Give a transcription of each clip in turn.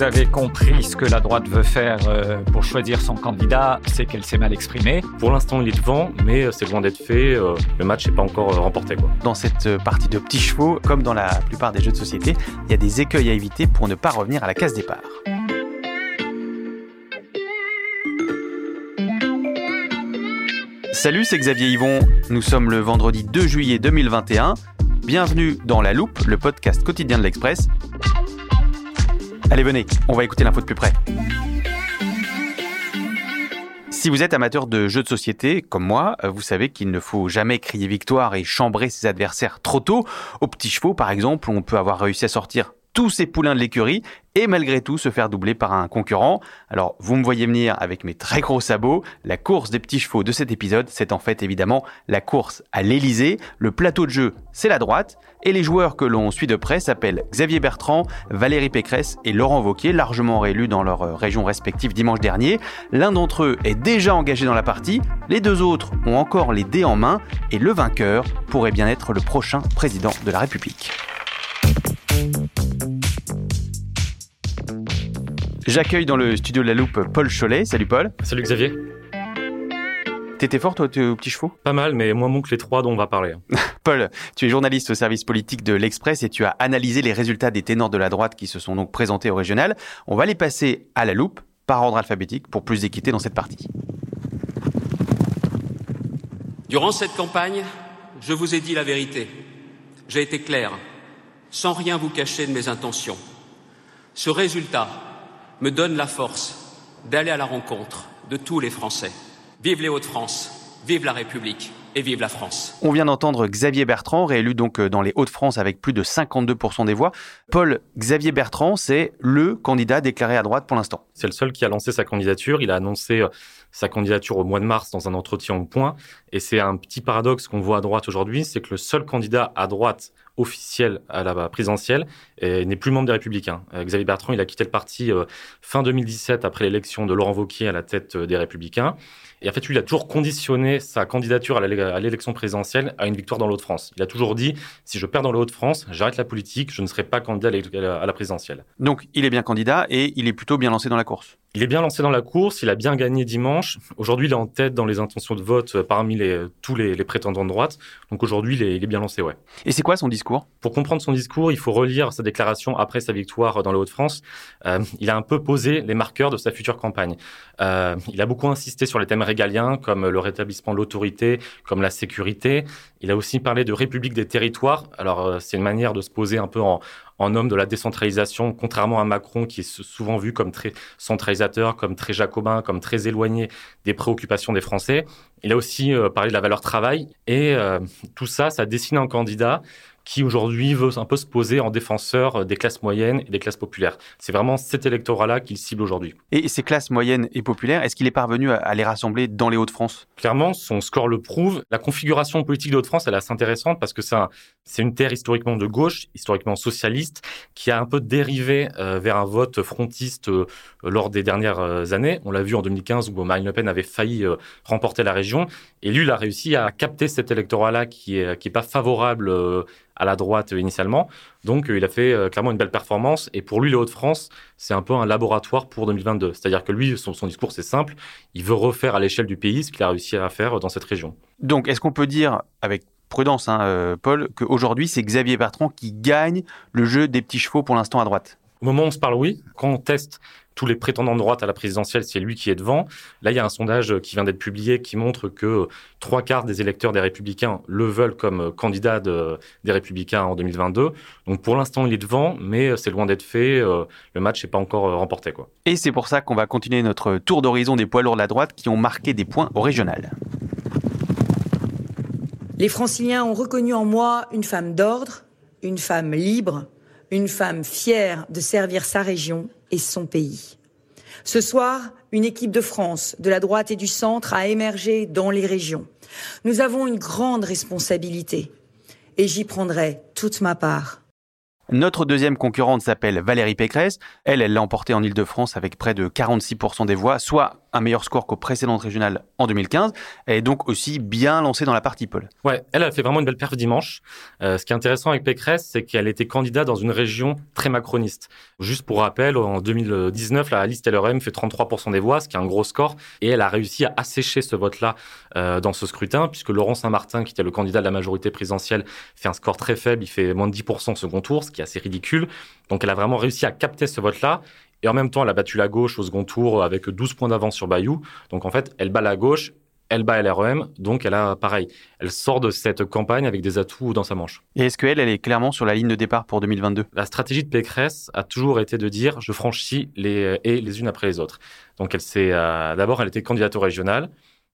Vous avez compris ce que la droite veut faire euh, pour choisir son candidat, c'est qu'elle s'est mal exprimée. Pour l'instant, il est devant, mais euh, c'est loin d'être fait. euh, Le match n'est pas encore remporté. Quoi. Dans cette partie de petits chevaux, comme dans la plupart des jeux de société, il y a des écueils à éviter pour ne pas revenir à la case départ. Salut, c'est Xavier Yvon. Nous sommes le vendredi 2 juillet 2021. Bienvenue dans La Loupe, le podcast quotidien de l'Express. Allez, venez, on va écouter l'info de plus près. Si vous êtes amateur de jeux de société, comme moi, vous savez qu'il ne faut jamais crier victoire et chambrer ses adversaires trop tôt. Aux petits chevaux, par exemple, on peut avoir réussi à sortir tous ses poulains de l'écurie et malgré tout se faire doubler par un concurrent. Alors, vous me voyez venir avec mes très gros sabots. La course des petits chevaux de cet épisode, c'est en fait évidemment la course à l'Elysée. Le plateau de jeu, c'est la droite. Et les joueurs que l'on suit de près s'appellent Xavier Bertrand, Valérie Pécresse et Laurent Wauquiez, largement réélus dans leurs euh, régions respectives dimanche dernier. L'un d'entre eux est déjà engagé dans la partie, les deux autres ont encore les dés en main, et le vainqueur pourrait bien être le prochain président de la République. J'accueille dans le studio de la loupe Paul Cholet. Salut Paul. Salut Xavier. T'étais fort toi aux petits chevaux? Pas mal, mais moins bon que les trois dont on va parler. Paul, tu es journaliste au service politique de l'Express et tu as analysé les résultats des ténors de la droite qui se sont donc présentés au régional. On va les passer à la loupe par ordre alphabétique pour plus d'équité dans cette partie. Durant cette campagne, je vous ai dit la vérité. J'ai été clair, sans rien vous cacher de mes intentions. Ce résultat me donne la force d'aller à la rencontre de tous les Français. Vive les Hauts-de-France, vive la République et vive la France. On vient d'entendre Xavier Bertrand, réélu donc euh, dans les Hauts-de-France avec plus de 52% des voix. Paul, Xavier Bertrand, c'est le candidat déclaré à droite pour l'instant. C'est le seul qui a lancé sa candidature. Il a annoncé euh, sa candidature au mois de mars dans un entretien au point. Et c'est un petit paradoxe qu'on voit à droite aujourd'hui, c'est que le seul candidat à droite officiel à la présidentielle euh, n'est plus membre des Républicains. Euh, Xavier Bertrand, il a quitté le parti euh, fin 2017 après l'élection de Laurent Wauquiez à la tête euh, des Républicains. Et en fait, lui, il a toujours conditionné sa candidature à l'élec- à l'élection présidentielle à une victoire dans l'Hauts de France. Il a toujours dit, si je perds dans le Hauts-de-France, j'arrête la politique, je ne serai pas candidat à la présidentielle. Donc il est bien candidat et il est plutôt bien lancé dans la course. Il est bien lancé dans la course, il a bien gagné dimanche. Aujourd'hui, il est en tête dans les intentions de vote euh, parmi les, tous les, les prétendants de droite. Donc aujourd'hui, il est, il est bien lancé, ouais. Et c'est quoi son discours? Pour comprendre son discours, il faut relire sa déclaration après sa victoire dans le Hauts-de-France. Euh, il a un peu posé les marqueurs de sa future campagne. Euh, il a beaucoup insisté sur les thèmes régaliens, comme le rétablissement de l'autorité, comme la sécurité. Il a aussi parlé de république des territoires. Alors, euh, c'est une manière de se poser un peu en, en homme de la décentralisation, contrairement à Macron, qui est sou- souvent vu comme très centralisateur, comme très jacobin, comme très éloigné des préoccupations des Français. Il a aussi euh, parlé de la valeur travail. Et euh, tout ça, ça dessine un candidat qui aujourd'hui veut un peu se poser en défenseur des classes moyennes et des classes populaires. C'est vraiment cet électorat-là qu'il cible aujourd'hui. Et ces classes moyennes et populaires, est-ce qu'il est parvenu à- les rassembler dans les Hauts-de-France? Clairement, son score le prouve. La configuration politique de Hauts-de-France, elle est assez intéressante parce que c'est un- c'est une terre historiquement de gauche, historiquement socialiste, qui a un peu dérivé euh, vers un vote frontiste euh, lors des dernières euh, années. On l'a vu en 2015 où Marine Le Pen avait failli euh, remporter la région. Et lui, il a réussi à capter cet électorat-là qui est, qui est pas favorable euh, à la droite euh, initialement. Donc, euh, il a fait euh, clairement une belle performance. Et pour lui, les Hauts-de-France, c'est un peu un laboratoire pour 2022. C'est-à-dire que lui, son, discours, c'est simple. Il veut refaire à l'échelle du pays ce qu'il a réussi à faire dans cette région. Donc est-ce qu'on peut dire avec prudence, hein, Paul, qu'aujourd'hui c'est Xavier Bertrand qui gagne le jeu des petits chevaux pour l'instant à droite? Au moment où on se parle, oui. Quand on teste tous les prétendants de droite à la présidentielle, c'est lui qui est devant. Là, il y a un sondage qui vient d'être publié qui montre que trois quarts des électeurs des Républicains le veulent comme candidat des Républicains en 2022. Donc pour l'instant, il est devant, mais c'est loin d'être fait. Euh, le match n'est pas encore euh, remporté. Quoi. Et c'est pour ça qu'on va continuer notre tour d'horizon des poids lourds de la droite qui ont marqué des points au régional. Les franciliens ont reconnu en moi une femme d'ordre, une femme libre, une femme fière de servir sa région et son pays. Ce soir, une équipe de France, de la droite et du centre a émergé dans les régions. Nous avons une grande responsabilité et j'y prendrai toute ma part. Notre deuxième concurrente s'appelle Valérie Pécresse. Elle, elle l'a emporté en Ile-de-France avec près de 46% des voix, soit un meilleur score qu'aux précédentes régionales en 2015. Elle est donc aussi bien lancée dans la partie Paul. Ouais, elle a fait vraiment une belle perf dimanche. Euh, ce qui est intéressant avec Pécresse, c'est qu'elle était candidate dans une région très macroniste. Juste pour rappel, en 2019, la liste LRM fait 33% des voix, ce qui est un gros score, et elle a réussi à assécher ce vote-là euh, dans ce scrutin, puisque Laurent Saint-Martin, qui était le candidat de la majorité présidentielle, fait un score très faible, il fait moins de 10% au second tour, ce qui est assez ridicule. Donc elle a vraiment réussi à capter ce vote-là et en même temps, elle a battu la gauche au second tour avec 12 points d'avance sur Bayou. Donc en fait, elle bat la gauche, elle bat LREM, donc elle a pareil. Elle sort de cette campagne avec des atouts dans sa manche. Et est-ce qu'elle, elle est clairement sur la ligne de départ pour 2022 La stratégie de Pécresse a toujours été de dire je franchis les et les unes après les autres. Donc elle s'est euh, d'abord elle était candidate au régional.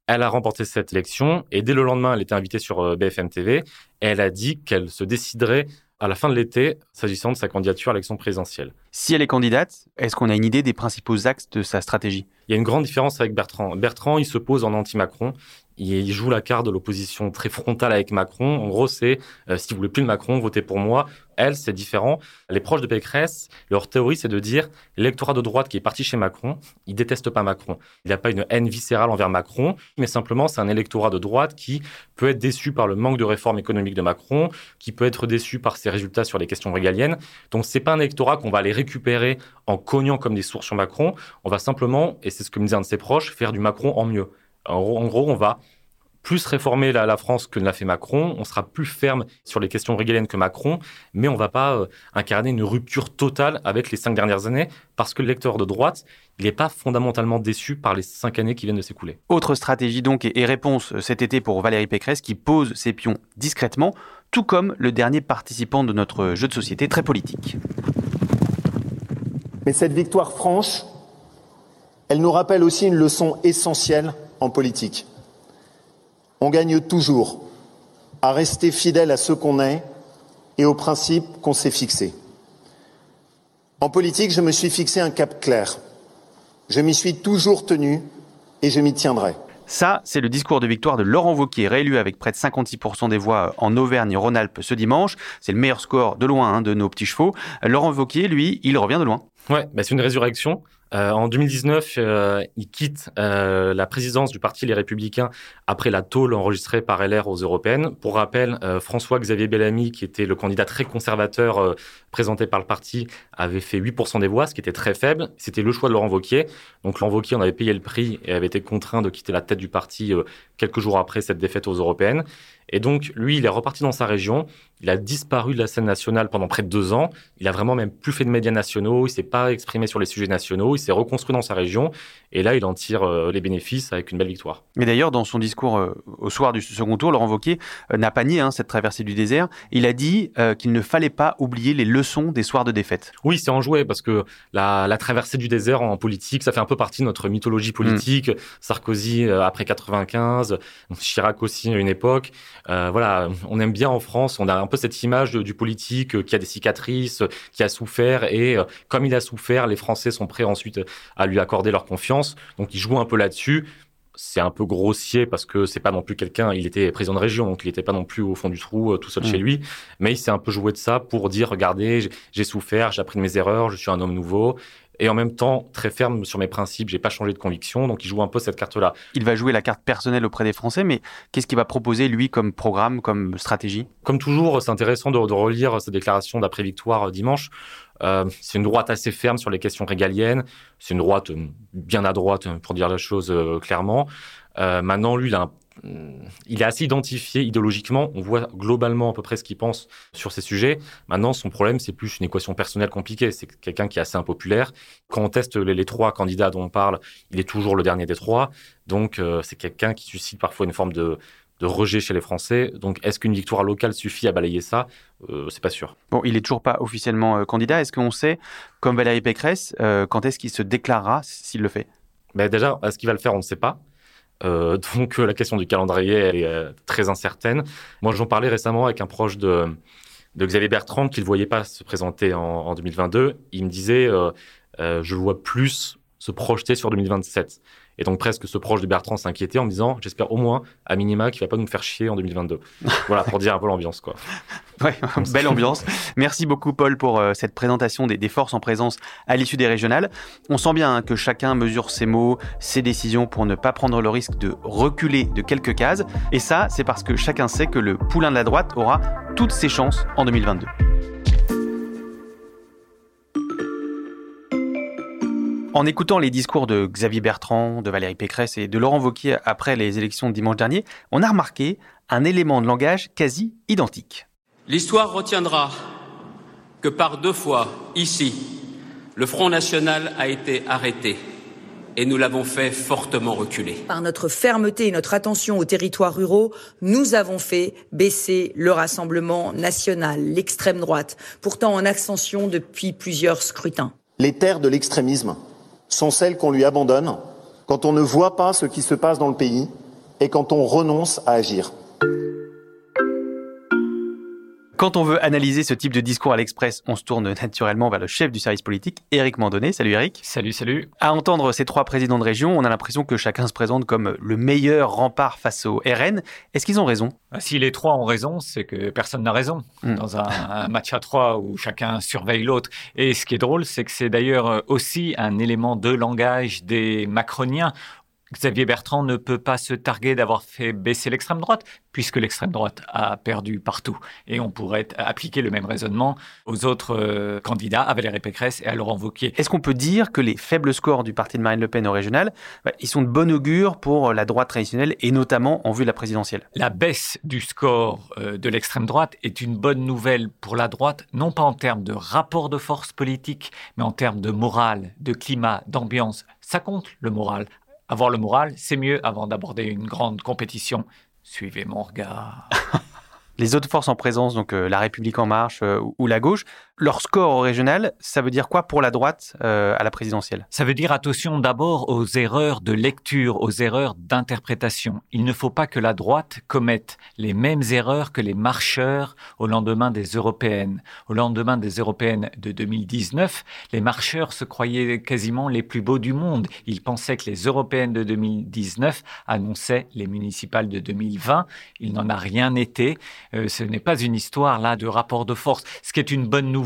Elle a remporté cette élection et dès le lendemain, elle était invitée sur euh, BFM TV et elle a dit qu'elle se déciderait à la fin de l'été s'agissant de sa candidature à l'élection présidentielle. Si elle est candidate, est-ce qu'on a une idée des principaux axes de sa stratégie? Il y a une grande différence avec Bertrand. Bertrand, il se pose en anti-Macron il joue la carte de l'opposition très frontale avec Macron. En gros, c'est euh, si vous voulez plus de Macron, votez pour moi. Elle, c'est différent. Les proches de Pécresse, leur théorie, c'est de dire l'électorat de droite qui est parti chez Macron, il déteste pas Macron. Il n'a pas une haine viscérale envers Macron, mais simplement c'est un électorat de droite qui peut être déçu par le manque de réforme économique de Macron, qui peut être déçu par ses résultats sur les questions régaliennes. Donc c'est pas un électorat qu'on va aller récupérer en cognant comme des sourds sur Macron. On va simplement, et c'est ce que me disait un de ses proches, faire du Macron en mieux. En gros, on va plus réformer la, France que ne l'a fait Macron. On sera plus ferme sur les questions régaliennes que Macron, mais on ne va pas euh, incarner une rupture totale avec les cinq dernières années, parce que le lecteur de droite, il n'est pas fondamentalement déçu par les cinq années qui viennent de s'écouler. Autre stratégie donc et réponse cet été pour Valérie Pécresse qui pose ses pions discrètement, tout comme le dernier participant de notre jeu de société très politique. Mais cette victoire franche, elle nous rappelle aussi une leçon essentielle en politique. On gagne toujours à rester fidèle à ce qu'on est et aux principes qu'on s'est fixés. En politique, je me suis fixé un cap clair. Je m'y suis toujours tenu et je m'y tiendrai. Ça, c'est le discours de victoire de Laurent Wauquiez, réélu avec près de 56% des voix en Auvergne-Rhône-Alpes ce dimanche. C'est le meilleur score de loin hein, de nos petits chevaux. Laurent Wauquiez, lui, il revient de loin. Ouais, bah c'est une résurrection. Euh, en 2019, euh, il quitte euh, la présidence du Parti Les Républicains après la tôle enregistrée par LR aux européennes. Pour rappel, François-Xavier Bellamy, qui était le candidat très conservateur présenté par le parti, avait fait 8% des voix, ce qui était très faible. C'était le choix de Laurent Wauquiez. Donc Laurent Wauquiez en avait payé le prix et avait été contraint de quitter la tête du parti quelques jours après cette défaite aux européennes. Et donc, lui, il est reparti dans sa région. Il a disparu de la scène nationale pendant près de deux ans. Il a vraiment même plus fait de médias nationaux. Il s'est pas exprimé sur les sujets nationaux. S'est reconstruit dans sa région. Et là, il en tire euh, les bénéfices avec une belle victoire. Mais d'ailleurs, dans son discours euh, au soir du second tour, Laurent Wauquiez euh, n'a pas nié hein, cette traversée du désert. Il a dit qu'il ne fallait pas oublier les leçons des soirs de défaite. Oui, c'est enjoué parce que la, la, traversée du désert en politique, ça fait un peu partie de notre mythologie politique. Sarkozy après 95, Chirac aussi à une époque. Voilà, on aime bien en France, on a un peu cette image du politique qui a des cicatrices, qui a souffert, et comme il a souffert, les Français sont prêts ensuite à lui accorder leur confiance. Donc il joue un peu là-dessus c'est un peu grossier parce que c'est pas non plus quelqu'un, il était président de région, donc il n'était pas non plus au fond du trou euh, tout seul chez mm. lui, mais il s'est un peu joué de ça pour dire, regardez, j'ai souffert, j'ai appris de mes erreurs, je suis un homme nouveau, et en même temps très ferme sur mes principes, j'ai pas changé de conviction, donc il joue un peu cette carte-là. Il va jouer la carte personnelle auprès des Français, mais qu'est-ce qu'il va proposer lui comme programme, comme stratégie? Comme toujours, c'est intéressant de, relire sa déclaration d'après-victoire euh, dimanche. Euh, c'est une droite assez ferme sur les questions régaliennes, c'est une droite euh, bien à droite pour dire la chose clairement. maintenant, lui, il a il est assez identifié idéologiquement. On voit globalement à peu près ce qu'il pense sur ces sujets. Maintenant, son problème, c'est plus une équation personnelle compliquée. C'est quelqu'un qui est assez impopulaire. Quand on teste les, trois candidats dont on parle, il est toujours le dernier des trois. Donc, euh, c'est quelqu'un qui suscite parfois une forme de, rejet chez les Français. Donc, est-ce qu'une victoire locale suffit à balayer ça? Euh, C'est pas sûr. Bon, il est toujours pas officiellement euh, candidat. Est-ce qu'on sait, comme Valérie Pécresse, quand est-ce qu'il se déclarera s'il le fait? Mais déjà, est-ce qu'il va le faire On ne sait pas. Euh, donc euh, la question du calendrier elle est euh, très incertaine. Moi j'en parlais récemment avec un proche de, de Xavier Bertrand qu'il ne voyait pas se présenter en, en 2022. Il me disait je le vois plus se projeter sur 2027. Et donc presque ce proche de Bertrand s'inquiétait en me disant, j'espère au moins, à minima, qu'il va pas nous faire chier en 2022. voilà, pour dire un peu l'ambiance, quoi. Ouais, belle ambiance. Merci beaucoup, Paul, pour euh, cette présentation des, forces en présence à l'issue des régionales. On sent bien hein, que chacun mesure ses mots, ses décisions pour ne pas prendre le risque de reculer de quelques cases. Et ça, c'est parce que chacun sait que le poulain de la droite aura toutes ses chances en 2022. En écoutant les discours de Xavier Bertrand, de Valérie Pécresse et de Laurent Wauquiez après les élections de dimanche dernier, on a remarqué un élément de langage quasi identique. L'histoire retiendra que par deux fois, ici, le Front National a été arrêté et nous l'avons fait fortement reculer. Par notre fermeté et notre attention aux territoires ruraux, nous avons fait baisser le Rassemblement national, l'extrême droite, pourtant en ascension depuis plusieurs scrutins. Les terres de l'extrémisme sont celles qu'on lui abandonne quand on ne voit pas ce qui se passe dans le pays et quand on renonce à agir. Quand on veut analyser ce type de discours à l'Express, on se tourne naturellement vers le chef du service politique, Éric Mandonnet. Salut Éric. Salut, salut. À entendre ces trois présidents de région, on a l'impression que chacun se présente comme le meilleur rempart face au RN. Est-ce qu'ils ont raison? Bah, Si les trois ont raison, c'est que personne n'a raison hmm. dans un, match à trois où chacun surveille l'autre. Et ce qui est drôle, c'est que c'est d'ailleurs aussi un élément de langage des macroniens Xavier Bertrand ne peut pas se targuer d'avoir fait baisser l'extrême droite, puisque l'extrême droite a perdu partout. Et on pourrait appliquer le même raisonnement aux autres euh, candidats, à Valérie Pécresse et à Laurent Wauquiez. Est-ce qu'on peut dire que les faibles scores du parti de Marine Le Pen au régional, bah, ils sont de bon augure pour la droite traditionnelle et notamment en vue de la présidentielle? La baisse du score euh, de l'extrême droite est une bonne nouvelle pour la droite, non pas en termes de rapport de force politique, mais en termes de morale, de climat, d'ambiance. Ça compte le moral avoir le moral, c'est mieux avant d'aborder une grande compétition. Suivez mon regard. les autres forces en présence, donc euh, la République en marche euh, ou la gauche, leur score au régional, ça veut dire quoi pour la droite euh, à la présidentielle? Ça veut dire attention d'abord aux erreurs de lecture, aux erreurs d'interprétation. Il ne faut pas que la droite commette les mêmes erreurs que les marcheurs au lendemain des européennes. Au lendemain des européennes de 2019, les marcheurs se croyaient quasiment les plus beaux du monde. Ils pensaient que les européennes de 2019 annonçaient les municipales de 2020. Il n'en a rien été. Euh, ce n'est pas une histoire là de rapport de force. Ce qui est une bonne nouvelle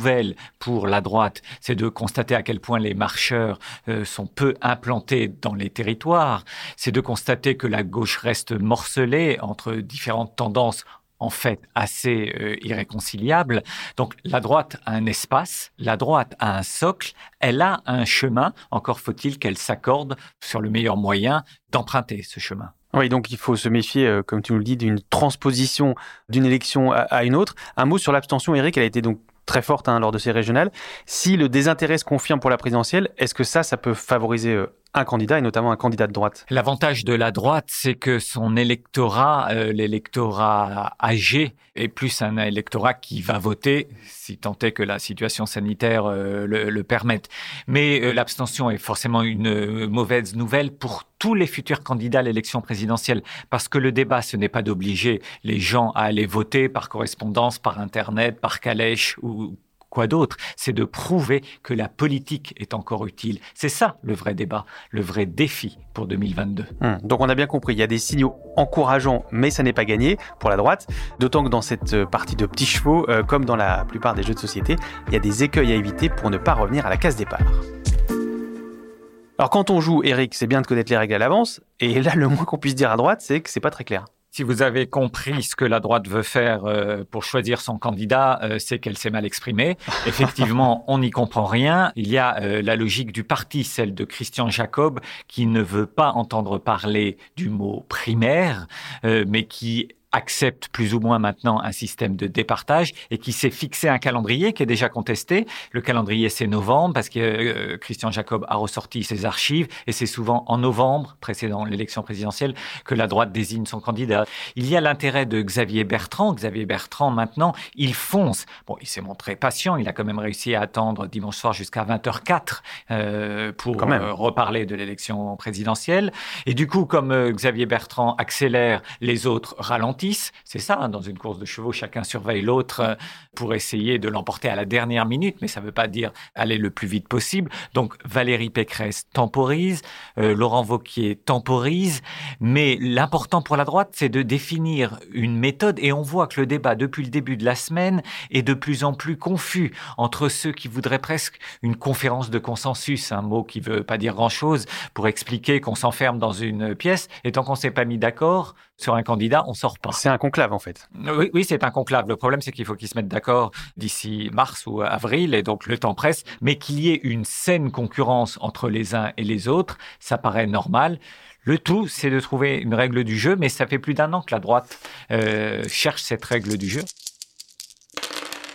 pour la droite, c'est de constater à quel point les marcheurs euh, sont peu implantés dans les territoires. C'est de constater que la gauche reste morcelée entre différentes tendances en fait assez euh, irréconciliables. Donc la droite a un espace, la droite a un socle, elle a un chemin, encore faut-il qu'elle s'accorde sur le meilleur moyen d'emprunter ce chemin. Oui, donc il faut se méfier, euh, comme tu nous le dis, d'une transposition d'une élection à, une autre. Un mot sur l'abstention, Eric, elle a été donc très forte hein, lors de ces régionales. Si le désintérêt se confirme pour la présidentielle, est-ce que ça, ça peut favoriser euh, un candidat et notamment un candidat de droite L'avantage de la droite, c'est que son électorat, euh, l'électorat âgé, est plus un électorat qui va voter, si tant est que la situation sanitaire le, le, permette. Mais l'abstention est forcément une mauvaise nouvelle pour tous les futurs candidats à l'élection présidentielle, parce que le débat, ce n'est pas d'obliger les gens à aller voter par correspondance, par Internet, par calèche ou quoi d'autre, c'est de prouver que la politique est encore utile. C'est ça le vrai débat, le vrai défi pour 2022. Hum, donc on a bien compris, il y a des signaux encourageants, mais ça n'est pas gagné pour la droite, d'autant que dans cette euh, partie de petits chevaux, euh, comme dans la plupart des jeux de société, il y a des écueils à éviter pour ne pas revenir à la case départ. Alors quand on joue Eric, c'est bien de connaître les règles à l'avance, et là le moins qu'on puisse dire à droite, c'est que c'est pas très clair. Si vous avez compris ce que la droite veut faire euh, pour choisir son candidat, euh, c'est qu'elle s'est mal exprimée. Effectivement, on n'y comprend rien. Il y a euh, la logique du parti, celle de Christian Jacob, qui ne veut pas entendre parler du mot primaire, mais qui accepte plus ou moins maintenant un système de départage et qui s'est fixé un calendrier qui est déjà contesté. Le calendrier, c'est novembre parce que euh, Christian Jacob a ressorti ses archives et c'est souvent en novembre, précédant l'élection présidentielle, que la droite désigne son candidat. Il y a l'intérêt de Xavier Bertrand. Xavier Bertrand, maintenant, il fonce. Bon, il s'est montré patient. Il a quand même réussi à attendre dimanche soir jusqu'à 20h04 euh, pour euh, reparler de l'élection présidentielle. Et du coup, comme euh, Xavier Bertrand accélère, les autres c'est ça, hein, dans une course de chevaux, chacun surveille l'autre euh, pour essayer de l'emporter à la dernière minute, mais ça ne veut pas dire aller le plus vite possible. Donc Valérie Pécresse temporise, euh, Laurent Vauquier temporise, mais l'important pour la droite, c'est de définir une méthode, et on voit que le débat depuis le début de la semaine est de plus en plus confus entre ceux qui voudraient presque une conférence de consensus, un mot qui veut pas dire grand-chose, pour expliquer qu'on s'enferme dans une pièce, et tant qu'on s'est pas mis d'accord sur un candidat, on sort pas. C'est un conclave en fait. Oui, oui c'est un conclave. Le problème, c'est qu'il faut qu'ils se mettent d'accord d'ici mars ou avril, et donc le temps presse. Mais qu'il y ait une saine concurrence entre les uns et les autres, ça paraît normal. Le tout, c'est de trouver une règle du jeu, mais ça fait plus d'un an que la droite euh, cherche cette règle du jeu.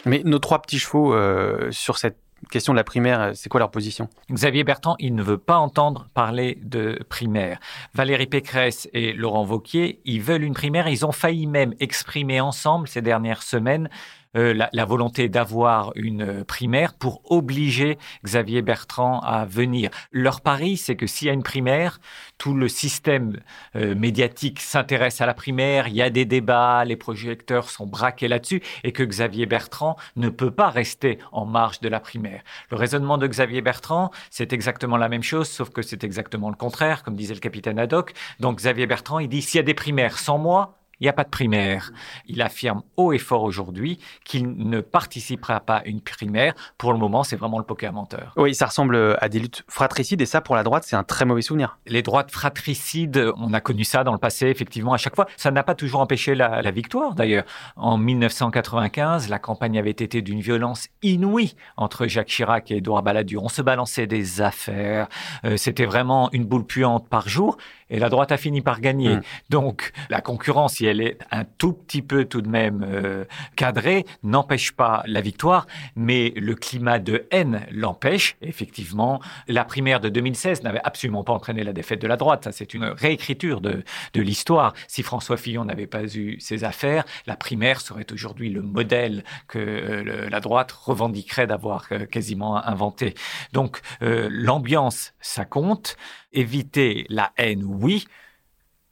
Mais nos trois petits chevaux euh, sur cette question de la primaire, euh, c'est quoi leur position? Xavier Bertrand, il ne veut pas entendre parler de primaire. Valérie Pécresse et Laurent Vauquier, ils veulent une primaire. Ils ont failli même exprimer ensemble ces dernières semaines euh, la, volonté d'avoir une primaire pour obliger Xavier Bertrand à venir. Leur pari, c'est que s'il y a une primaire, tout le système euh, médiatique s'intéresse à la primaire, il y a des débats, les projecteurs sont braqués là-dessus, et que Xavier Bertrand ne peut pas rester en marge de la primaire. Le raisonnement de Xavier Bertrand, c'est exactement la même chose, sauf que c'est exactement le contraire, comme disait le capitaine Haddock. Donc Xavier Bertrand, il dit, s'il y a des primaires sans moi, il n'y a pas de primaire. Il affirme haut et fort aujourd'hui qu'il ne participera pas à une primaire. Pour le moment, c'est vraiment le poker menteur. Oui, ça ressemble à des luttes fratricides et ça, pour la droite, c'est un très mauvais souvenir. Les droites fratricides, on a connu ça dans le passé, effectivement, à chaque fois. Ça n'a pas toujours empêché la, victoire, d'ailleurs. En 1995, la campagne avait été d'une violence inouïe entre Jacques Chirac et Édouard Balladur. On se balançait des affaires. Euh, c'était vraiment une boule puante par jour et la droite a fini par gagner. Hmm. Donc la concurrence, elle est un tout petit peu tout de même euh, cadrée, n'empêche pas la victoire, mais le climat de haine l'empêche. Effectivement, la primaire de 2016 n'avait absolument pas entraîné la défaite de la droite. Ça, c'est une réécriture de, l'histoire. Si François Fillon n'avait pas eu ses affaires, la primaire serait aujourd'hui le modèle que euh, la droite revendiquerait d'avoir euh, quasiment inventé. Donc l'ambiance, ça compte éviter la haine, oui.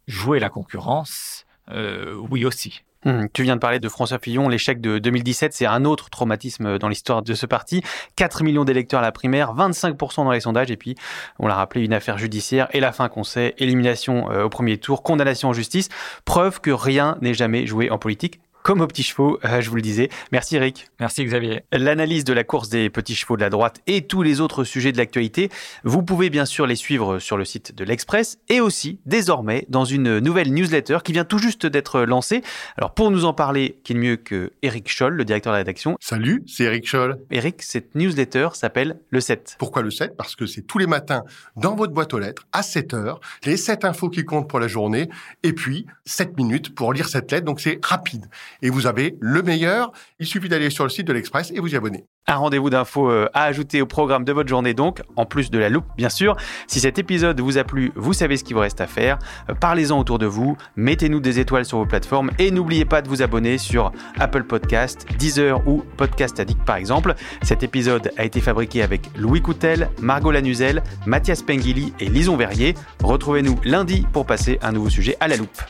Jouer la concurrence, oui aussi. Hum, tu viens de parler de François Fillon. L'échec de 2017, c'est un autre traumatisme dans l'histoire de ce parti. 4 millions d'électeurs à la primaire, 25% dans les sondages, et puis, on l'a rappelé, une affaire judiciaire, et la fin qu'on sait, élimination euh, au premier tour, condamnation en justice, preuve que rien n'est jamais joué en politique comme aux petits chevaux, euh, je vous le disais. Merci Eric. Merci Xavier. L'analyse de la course des petits chevaux de la droite et tous les autres sujets de l'actualité, vous pouvez bien sûr les suivre sur le site de l'Express et aussi désormais dans une nouvelle newsletter qui vient tout juste d'être lancée. Alors pour nous en parler, qui est mieux que Eric Scholl, le directeur de la rédaction. Salut, c'est Eric Scholl. Eric, cette newsletter s'appelle le 7. Pourquoi le 7 Parce que c'est tous les matins dans votre boîte aux lettres à 7 heures, les 7 infos qui comptent pour la journée et puis 7 minutes pour lire cette lettre. Donc c'est rapide et vous avez le meilleur. Il suffit d'aller sur le site de l'Express et vous y abonner. Un rendez-vous d'infos euh, à ajouter au programme de votre journée donc, en plus de la loupe bien sûr. Si cet épisode vous a plu, vous savez ce qu'il vous reste à faire. Euh, parlez-en autour de vous, mettez-nous des étoiles sur vos plateformes et n'oubliez pas de vous abonner sur Apple Podcast, Deezer ou Podcast Addict par exemple. Cet épisode a été fabriqué avec Louis Coutel, Margot Lanuzel, Mathias Pengili et Lison Verrier. Retrouvez-nous lundi pour passer un nouveau sujet à la loupe.